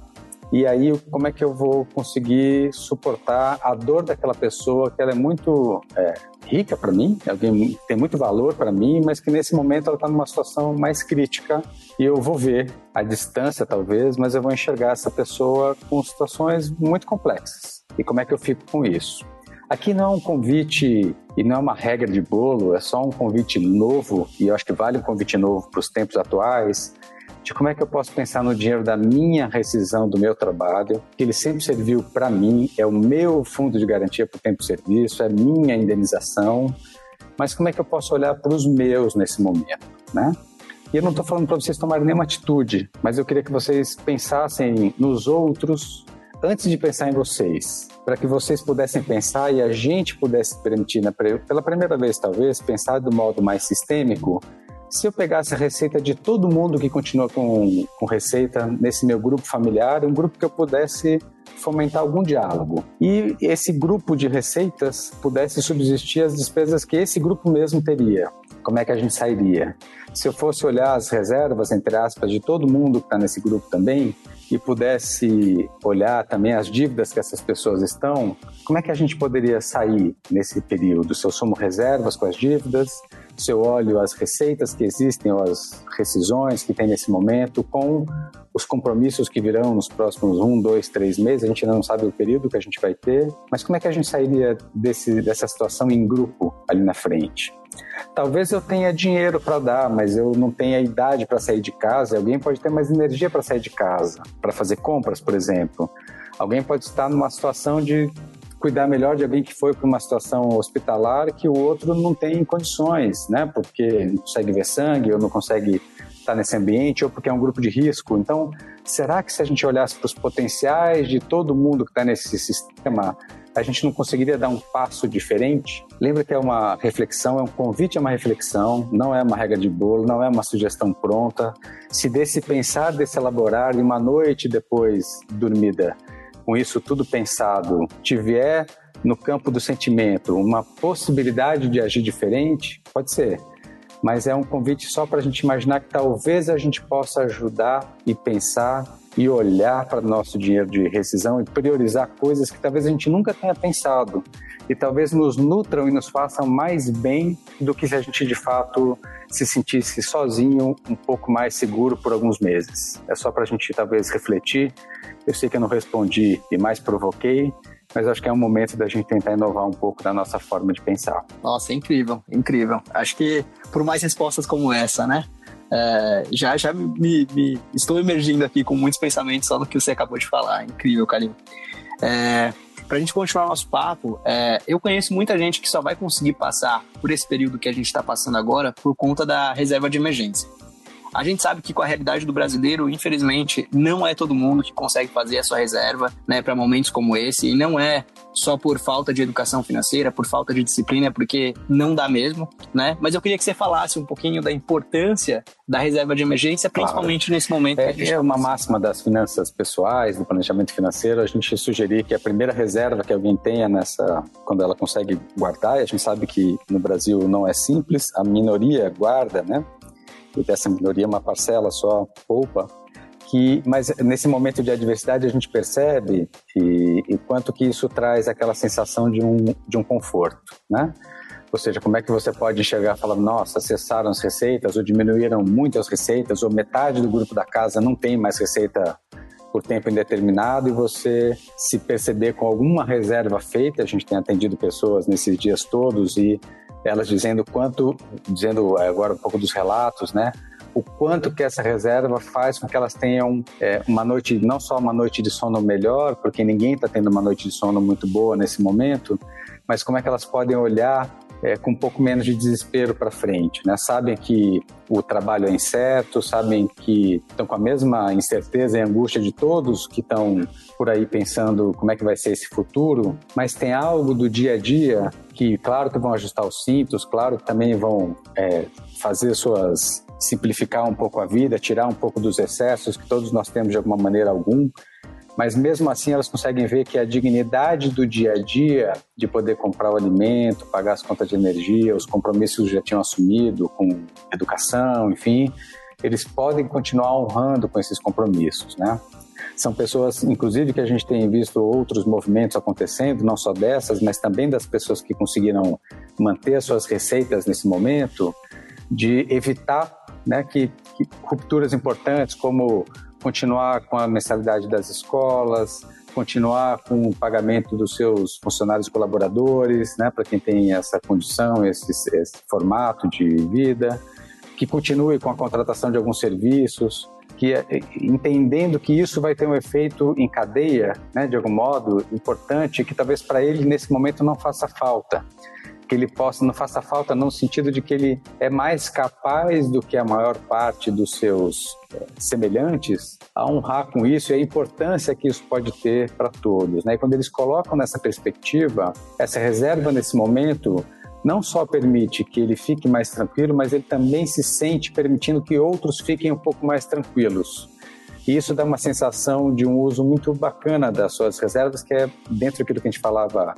[SPEAKER 2] e aí como é que eu vou conseguir suportar a dor daquela pessoa que ela é muito é, rica para mim, alguém tem muito valor para mim, mas que nesse momento ela está numa situação mais crítica e eu vou ver a distância talvez, mas eu vou enxergar essa pessoa com situações muito complexas. E como é que eu fico com isso? Aqui não é um convite e não é uma regra de bolo, é só um convite novo, e eu acho que vale um convite novo para os tempos atuais, de como é que eu posso pensar no dinheiro da minha rescisão do meu trabalho, que ele sempre serviu para mim, é o meu fundo de garantia por tempo de serviço, é minha indenização, mas como é que eu posso olhar para os meus nesse momento, né? E eu não estou falando para vocês tomarem nenhuma atitude, mas eu queria que vocês pensassem nos outros antes de pensar em vocês, para que vocês pudessem pensar e a gente pudesse permitir, né, pela primeira vez talvez, pensar do modo mais sistêmico se eu pegasse a receita de todo mundo que continua com, com receita nesse meu grupo familiar, um grupo que eu pudesse fomentar algum diálogo. E esse grupo de receitas pudesse subsistir as despesas que esse grupo mesmo teria. Como é que a gente sairia? Se eu fosse olhar as reservas, entre aspas, de todo mundo que está nesse grupo também, e pudesse olhar também as dívidas que essas pessoas estão, como é que a gente poderia sair nesse período? Se eu somo reservas com as dívidas, se eu olho as receitas que existem ou as rescisões que tem nesse momento com os compromissos que virão nos próximos um, dois, três meses, a gente ainda não sabe o período que a gente vai ter, mas como é que a gente sairia desse, dessa situação em grupo ali na frente? Talvez eu tenha dinheiro para dar, mas eu não tenha idade para sair de casa. Alguém pode ter mais energia para sair de casa, para fazer compras, por exemplo. Alguém pode estar numa situação de cuidar melhor de alguém que foi para uma situação hospitalar que o outro não tem condições, né? Porque não consegue ver sangue ou não consegue estar nesse ambiente ou porque é um grupo de risco. Então, será que se a gente olhasse para os potenciais de todo mundo que está nesse sistema, a gente não conseguiria dar um passo diferente? Lembra que é uma reflexão, é um convite a uma reflexão, não é uma regra de bolo, não é uma sugestão pronta. Se desse pensar, desse elaborar, e uma noite depois dormida, com isso tudo pensado, tiver no campo do sentimento uma possibilidade de agir diferente, pode ser. Mas é um convite só para a gente imaginar que talvez a gente possa ajudar e pensar e olhar para o nosso dinheiro de rescisão e priorizar coisas que talvez a gente nunca tenha pensado e talvez nos nutram e nos façam mais bem do que se a gente de fato se sentisse sozinho, um pouco mais seguro por alguns meses. É só para a gente talvez refletir eu sei que eu não respondi e mais provoquei, mas acho que é um momento da gente tentar inovar um pouco da nossa forma de pensar.
[SPEAKER 3] Nossa, incrível, incrível. Acho que por mais respostas como essa, né? É, já já me, me, estou emergindo aqui com muitos pensamentos só do que você acabou de falar. Incrível, Kalim. É, para a gente continuar nosso papo, é, eu conheço muita gente que só vai conseguir passar por esse período que a gente está passando agora por conta da reserva de emergência. A gente sabe que com a realidade do brasileiro, infelizmente, não é todo mundo que consegue fazer a sua reserva, né, para momentos como esse, e não é só por falta de educação financeira, por falta de disciplina, porque não dá mesmo, né? Mas eu queria que você falasse um pouquinho da importância da reserva de emergência, principalmente claro. nesse momento.
[SPEAKER 2] É, é uma máxima das finanças pessoais, do planejamento financeiro, a gente sugerir que a primeira reserva que alguém tenha nessa, quando ela consegue guardar, e a gente sabe que no Brasil não é simples, a minoria guarda, né? e dessa minoria uma parcela só poupa, que, mas nesse momento de adversidade a gente percebe e, e quanto que isso traz aquela sensação de um, de um conforto, né? Ou seja, como é que você pode enxergar falar, nossa, cessaram as receitas ou diminuíram muito as receitas ou metade do grupo da casa não tem mais receita por tempo indeterminado e você se perceber com alguma reserva feita, a gente tem atendido pessoas nesses dias todos e elas dizendo quanto, dizendo agora um pouco dos relatos, né? O quanto que essa reserva faz com que elas tenham é, uma noite, não só uma noite de sono melhor, porque ninguém está tendo uma noite de sono muito boa nesse momento, mas como é que elas podem olhar é, com um pouco menos de desespero para frente, né? Sabem que o trabalho é incerto, sabem que estão com a mesma incerteza e angústia de todos que estão por aí pensando como é que vai ser esse futuro, mas tem algo do dia a dia que, claro, que vão ajustar os cintos, claro que também vão é, fazer suas simplificar um pouco a vida, tirar um pouco dos excessos que todos nós temos de alguma maneira algum, mas mesmo assim elas conseguem ver que a dignidade do dia a dia, de poder comprar o alimento, pagar as contas de energia, os compromissos que já tinham assumido com educação, enfim, eles podem continuar honrando com esses compromissos, né? São pessoas, inclusive, que a gente tem visto outros movimentos acontecendo, não só dessas, mas também das pessoas que conseguiram manter as suas receitas nesse momento, de evitar né, que, que rupturas importantes, como continuar com a mensalidade das escolas, continuar com o pagamento dos seus funcionários colaboradores, né, para quem tem essa condição, esse, esse, formato de vida, que continue com a contratação de alguns serviços, que entendendo que isso vai ter um efeito em cadeia, né, de algum modo importante, que talvez para ele nesse momento não faça falta que ele possa, não faça falta no sentido de que ele é mais capaz do que a maior parte dos seus é, semelhantes a honrar com isso e a importância que isso pode ter para todos. Né? E quando eles colocam nessa perspectiva, essa reserva nesse momento não só permite que ele fique mais tranquilo, mas ele também se sente permitindo que outros fiquem um pouco mais tranquilos. E isso dá uma sensação de um uso muito bacana das suas reservas, que é dentro daquilo que a gente falava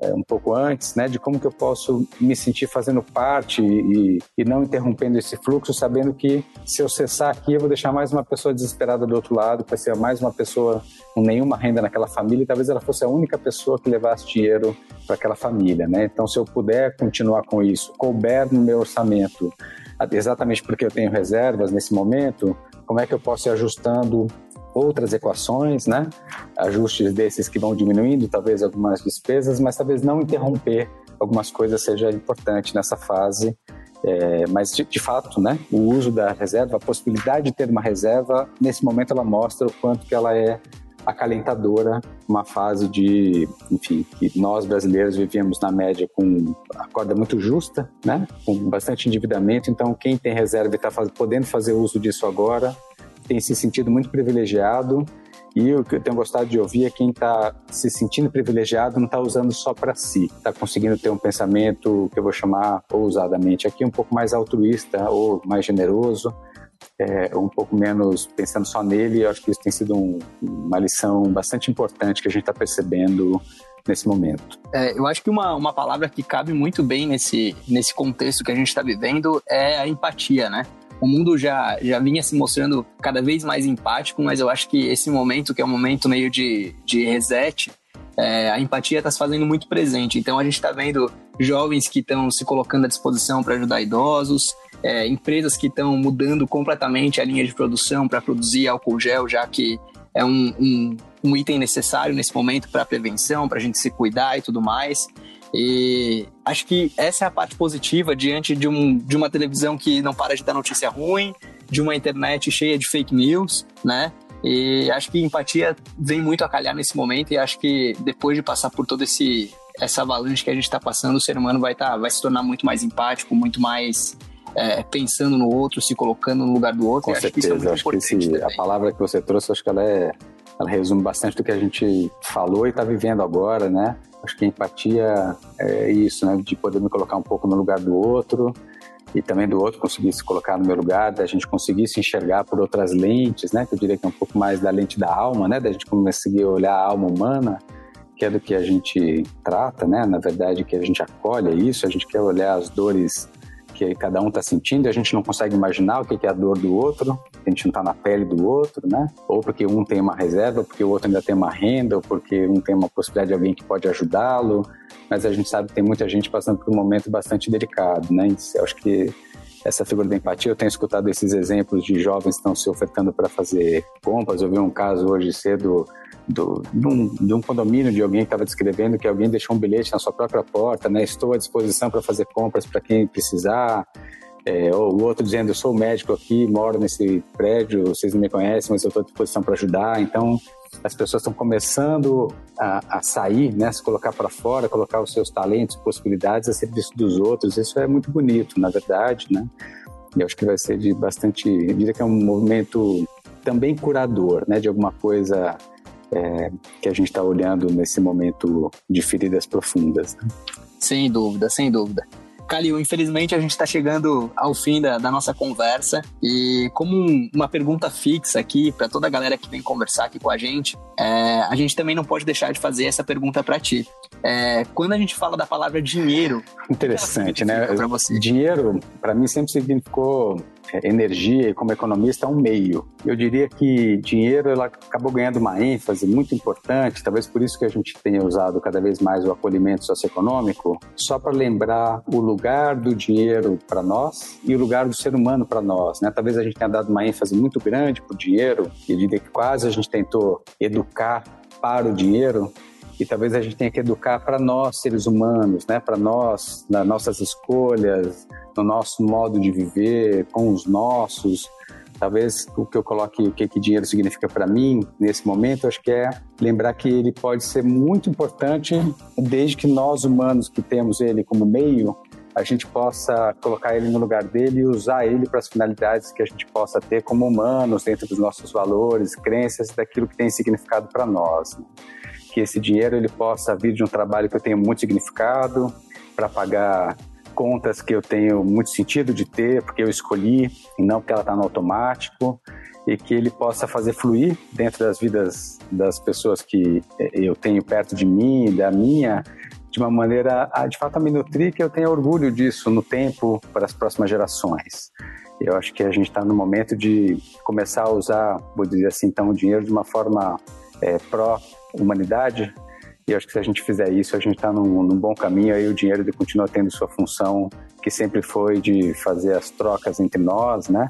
[SPEAKER 2] é, um pouco antes, né, de como que eu posso me sentir fazendo parte e, e, não interrompendo esse fluxo, sabendo que se eu cessar aqui, eu vou deixar mais uma pessoa desesperada do outro lado, vai ser mais uma pessoa com nenhuma renda naquela família, e talvez ela fosse a única pessoa que levasse dinheiro para aquela família, né? Então, se eu puder continuar com isso, couber no meu orçamento, exatamente porque eu tenho reservas nesse momento, como é que eu posso ir ajustando outras equações, né? Ajustes desses que vão diminuindo talvez algumas despesas, mas talvez não interromper algumas coisas seja importante nessa fase. É, mas de, de, fato, né, o uso da reserva, a possibilidade de ter uma reserva, nesse momento ela mostra o quanto que ela é acalentadora, uma fase de, enfim, que nós brasileiros vivíamos na média com a corda muito justa, né, com bastante endividamento. Então, quem tem reserva e está podendo fazer uso disso agora, tem se sentido muito privilegiado e o que eu tenho gostado de ouvir é quem está se sentindo privilegiado não está usando só para si, está conseguindo ter um pensamento que eu vou chamar ousadamente aqui um pouco mais altruísta ou mais generoso, é, um pouco menos pensando só nele. Eu acho que isso tem sido um, uma lição bastante importante que a gente está percebendo nesse momento.
[SPEAKER 3] É, eu acho que uma, uma palavra que cabe muito bem nesse, nesse contexto que a gente está vivendo é a empatia, né? O mundo já, já vinha se mostrando cada vez mais empático, mas eu acho que esse momento, que é um momento meio de, de reset, é, a empatia está se fazendo muito presente. Então a gente está vendo jovens que estão se colocando à disposição para ajudar idosos, é, empresas que estão mudando completamente a linha de produção para produzir álcool gel, já que é um, um, um item necessário nesse momento para prevenção, para a gente se cuidar e tudo mais. E acho que essa é a parte positiva diante de, um, de uma televisão que não para de dar notícia ruim, de uma internet cheia de fake news, né? E acho que empatia vem muito a calhar nesse momento e acho que depois de passar por todo esse essa avalanche que a gente está passando, o ser humano vai tá, vai se tornar muito mais empático, muito mais é, pensando no outro, se colocando no lugar do outro.
[SPEAKER 2] Com certeza, acho que, é acho que esse, a palavra que você trouxe, acho que ela é, ela resume bastante do que a gente falou e está vivendo agora, né? Acho que empatia é isso, né? De poder me colocar um pouco no lugar do outro e também do outro conseguir se colocar no meu lugar, da gente conseguir se enxergar por outras lentes, né? Que eu diria que é um pouco mais da lente da alma, né? Da gente conseguir olhar a alma humana, que é do que a gente trata, né? Na verdade, que a gente acolhe isso, a gente quer olhar as dores que cada um está sentindo e a gente não consegue imaginar o que é a dor do outro, a gente não está na pele do outro, né? Ou porque um tem uma reserva, porque o outro ainda tem uma renda, ou porque um tem uma possibilidade de alguém que pode ajudá-lo, mas a gente sabe que tem muita gente passando por um momento bastante delicado, né? Eu acho que essa figura da empatia, eu tenho escutado esses exemplos de jovens que estão se ofertando para fazer compras. Eu vi um caso hoje cedo do, de, um, de um condomínio de alguém que estava descrevendo que alguém deixou um bilhete na sua própria porta, né? Estou à disposição para fazer compras para quem precisar. É, o outro dizendo, eu sou médico aqui, moro nesse prédio, vocês não me conhecem, mas eu estou à disposição para ajudar. Então, as pessoas estão começando a, a sair, né, se colocar para fora, colocar os seus talentos, possibilidades a serviço dos outros. Isso é muito bonito, na verdade, né? E acho que vai ser de bastante, eu diria que é um movimento também curador, né, de alguma coisa é, que a gente está olhando nesse momento de feridas profundas. Né?
[SPEAKER 3] Sem dúvida, sem dúvida. Calil, infelizmente a gente está chegando ao fim da, da, nossa conversa e como um, uma pergunta fixa aqui para toda a galera que vem conversar aqui com a gente, é, a gente também não pode deixar de fazer essa pergunta para ti. É, quando a gente fala da palavra dinheiro,
[SPEAKER 2] interessante, né? Você? Dinheiro, para mim sempre significou energia e como economista é um meio. Eu diria que dinheiro ela acabou ganhando uma ênfase muito importante, talvez por isso que a gente tenha usado cada vez mais o acolhimento socioeconômico, só para lembrar o lugar do dinheiro para nós e o lugar do ser humano para nós. Né? Talvez a gente tenha dado uma ênfase muito grande para o dinheiro, eu diria que quase a gente tentou educar para o dinheiro, e talvez a gente tenha que educar para nós, seres humanos, né? para nós, nas nossas escolhas, no nosso modo de viver, com os nossos. Talvez o que eu coloque, o que, que dinheiro significa para mim nesse momento, acho que é lembrar que ele pode ser muito importante desde que nós humanos que temos ele como meio, a gente possa colocar ele no lugar dele e usar ele para as finalidades que a gente possa ter como humanos, dentro dos nossos valores, crenças, daquilo que tem significado para nós. Que esse dinheiro ele possa vir de um trabalho que eu tenho muito significado para pagar contas que eu tenho muito sentido de ter, porque eu escolhi e não porque ela está no automático, e que ele possa fazer fluir dentro das vidas das pessoas que eh, eu tenho perto de mim, da minha, de uma maneira a de fato a me nutrir, que eu tenha orgulho disso no tempo para as próximas gerações. Eu acho que a gente está no momento de começar a usar, vou dizer assim, então, o dinheiro de uma forma é, pró humanidade. E acho que se a gente fizer isso, a gente está num, num, bom caminho. Aí o dinheiro continua tendo sua função, que sempre foi de fazer as trocas entre nós, né?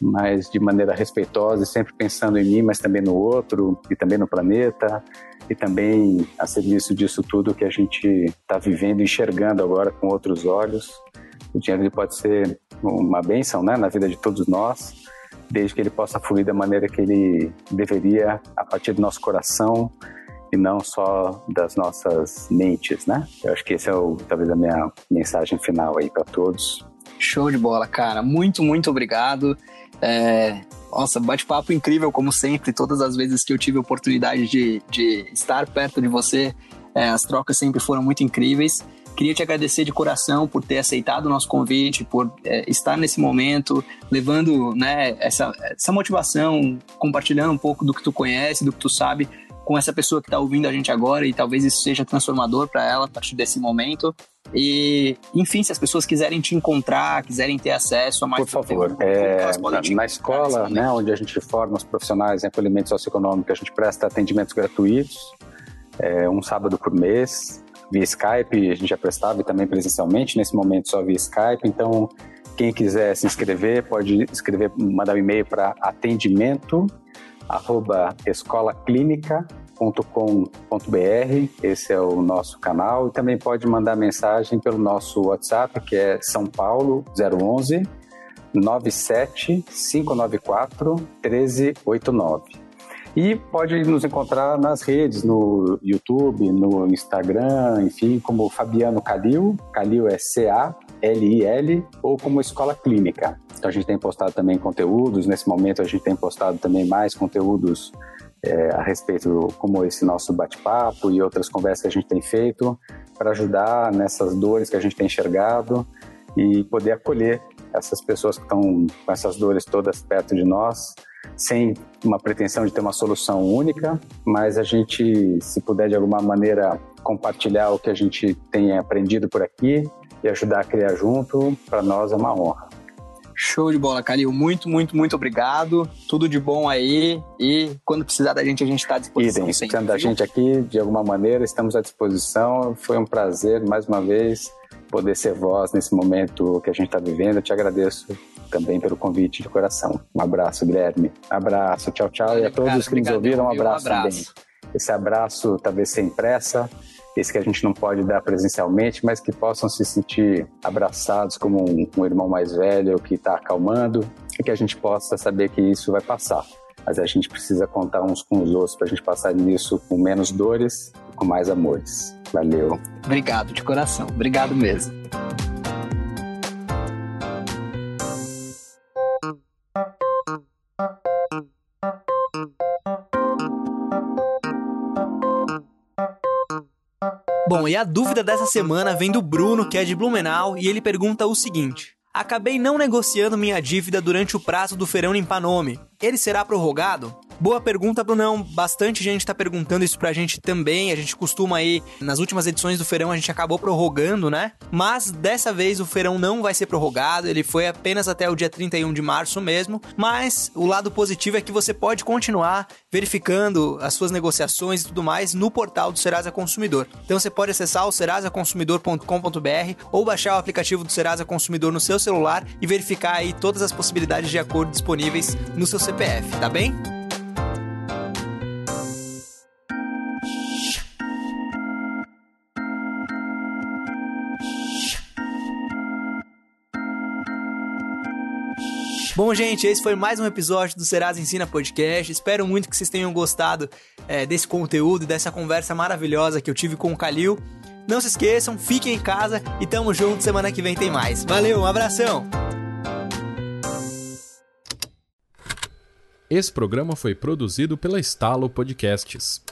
[SPEAKER 2] Mas de maneira respeitosa e sempre pensando em mim, mas também no outro e também no planeta e também a serviço disso tudo que a gente está vivendo, enxergando agora com outros olhos. O dinheiro pode ser uma bênção, né, na vida de todos nós desde que ele possa fluir da maneira que ele deveria, a partir do nosso coração e não só das nossas mentes, né? Eu acho que esse é o, talvez a minha mensagem final aí para todos.
[SPEAKER 3] Show de bola, cara. Muito, muito obrigado. É, nossa, bate-papo incrível, como sempre. Todas as vezes que eu tive a oportunidade de, de estar perto de você, é, as trocas sempre foram muito incríveis. Queria te agradecer de coração por ter aceitado o nosso convite, por é, estar nesse momento, levando né, essa, essa motivação, compartilhando um pouco do que tu conhece, do que tu sabe com essa pessoa que está ouvindo a gente agora e talvez isso seja transformador para ela a partir desse momento. E, enfim, se as pessoas quiserem te encontrar, quiserem ter acesso a mais
[SPEAKER 2] Por favor, é, na, na escola, né, onde a gente forma os profissionais em acolhimento socioeconômico, a gente presta atendimentos gratuitos, é, um sábado por mês via Skype, a gente já prestava e também presencialmente, nesse momento só via Skype, então quem quiser se inscrever pode escrever, mandar um e-mail para atendimento arroba escolaclínica.com.br, esse é o nosso canal, e também pode mandar mensagem pelo nosso WhatsApp, que é São Paulo 011 97 594 1389. E pode nos encontrar nas redes, no YouTube, no Instagram, enfim, como Fabiano Calil, Calil é C-A-L-I-L, ou como Escola Clínica. Então a gente tem postado também conteúdos, nesse momento a gente tem postado também mais conteúdos é, a respeito como esse nosso bate-papo e outras conversas que a gente tem feito para ajudar nessas dores que a gente tem enxergado e poder acolher essas pessoas que estão com essas dores todas perto de nós sem uma pretensão de ter uma solução única, mas a gente, se puder de alguma maneira compartilhar o que a gente tem aprendido por aqui e ajudar a criar junto, para nós é uma honra.
[SPEAKER 3] Show de bola, Calil. Muito, muito, muito obrigado. Tudo de bom aí. E quando precisar da gente, a gente está à disposição.
[SPEAKER 2] Idem, precisando da gente aqui, de alguma maneira, estamos à disposição. Foi um prazer, mais uma vez, poder ser voz nesse momento que a gente está vivendo. Eu te agradeço também pelo convite de coração. Um abraço, Guilherme. Abraço, tchau, tchau. e a todos cara, que nos ouviram, um abraço, um abraço. também. Esse abraço, talvez sem pressa, esse que a gente não pode dar presencialmente, mas que possam se sentir abraçados como um, um irmão mais velho que está acalmando e que a gente possa saber que isso vai passar. Mas a gente precisa contar uns com os outros para a gente passar nisso com menos dores e com mais amores. Valeu.
[SPEAKER 3] Obrigado de coração. Obrigado mesmo.
[SPEAKER 1] Bom, e a dúvida dessa semana vem do Bruno, que é de Blumenau, e ele pergunta o seguinte: Acabei não negociando minha dívida durante o prazo do feirão limpar nome. Ele será prorrogado? Boa pergunta, Brunão. Bastante gente tá perguntando isso pra gente também. A gente costuma aí, nas últimas edições do Feirão, a gente acabou prorrogando, né? Mas dessa vez o Feirão não vai ser prorrogado, ele foi apenas até o dia 31 de março mesmo. Mas o lado positivo é que você pode continuar verificando as suas negociações e tudo mais no portal do Serasa Consumidor. Então você pode acessar o serasaconsumidor.com.br ou baixar o aplicativo do Serasa Consumidor no seu celular e verificar aí todas as possibilidades de acordo disponíveis no seu CPF, tá bem? Bom, gente, esse foi mais um episódio do Serasa Ensina Podcast. Espero muito que vocês tenham gostado é, desse conteúdo dessa conversa maravilhosa que eu tive com o Calil. Não se esqueçam, fiquem em casa e tamo junto. Semana que vem tem mais. Valeu, um abração!
[SPEAKER 4] Esse programa foi produzido pela Estalo Podcasts.